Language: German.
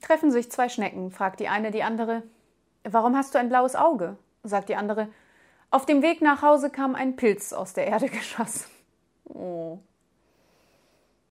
Treffen sich zwei Schnecken, fragt die eine die andere. Warum hast du ein blaues Auge? sagt die andere. Auf dem Weg nach Hause kam ein Pilz aus der Erde geschossen. Oh.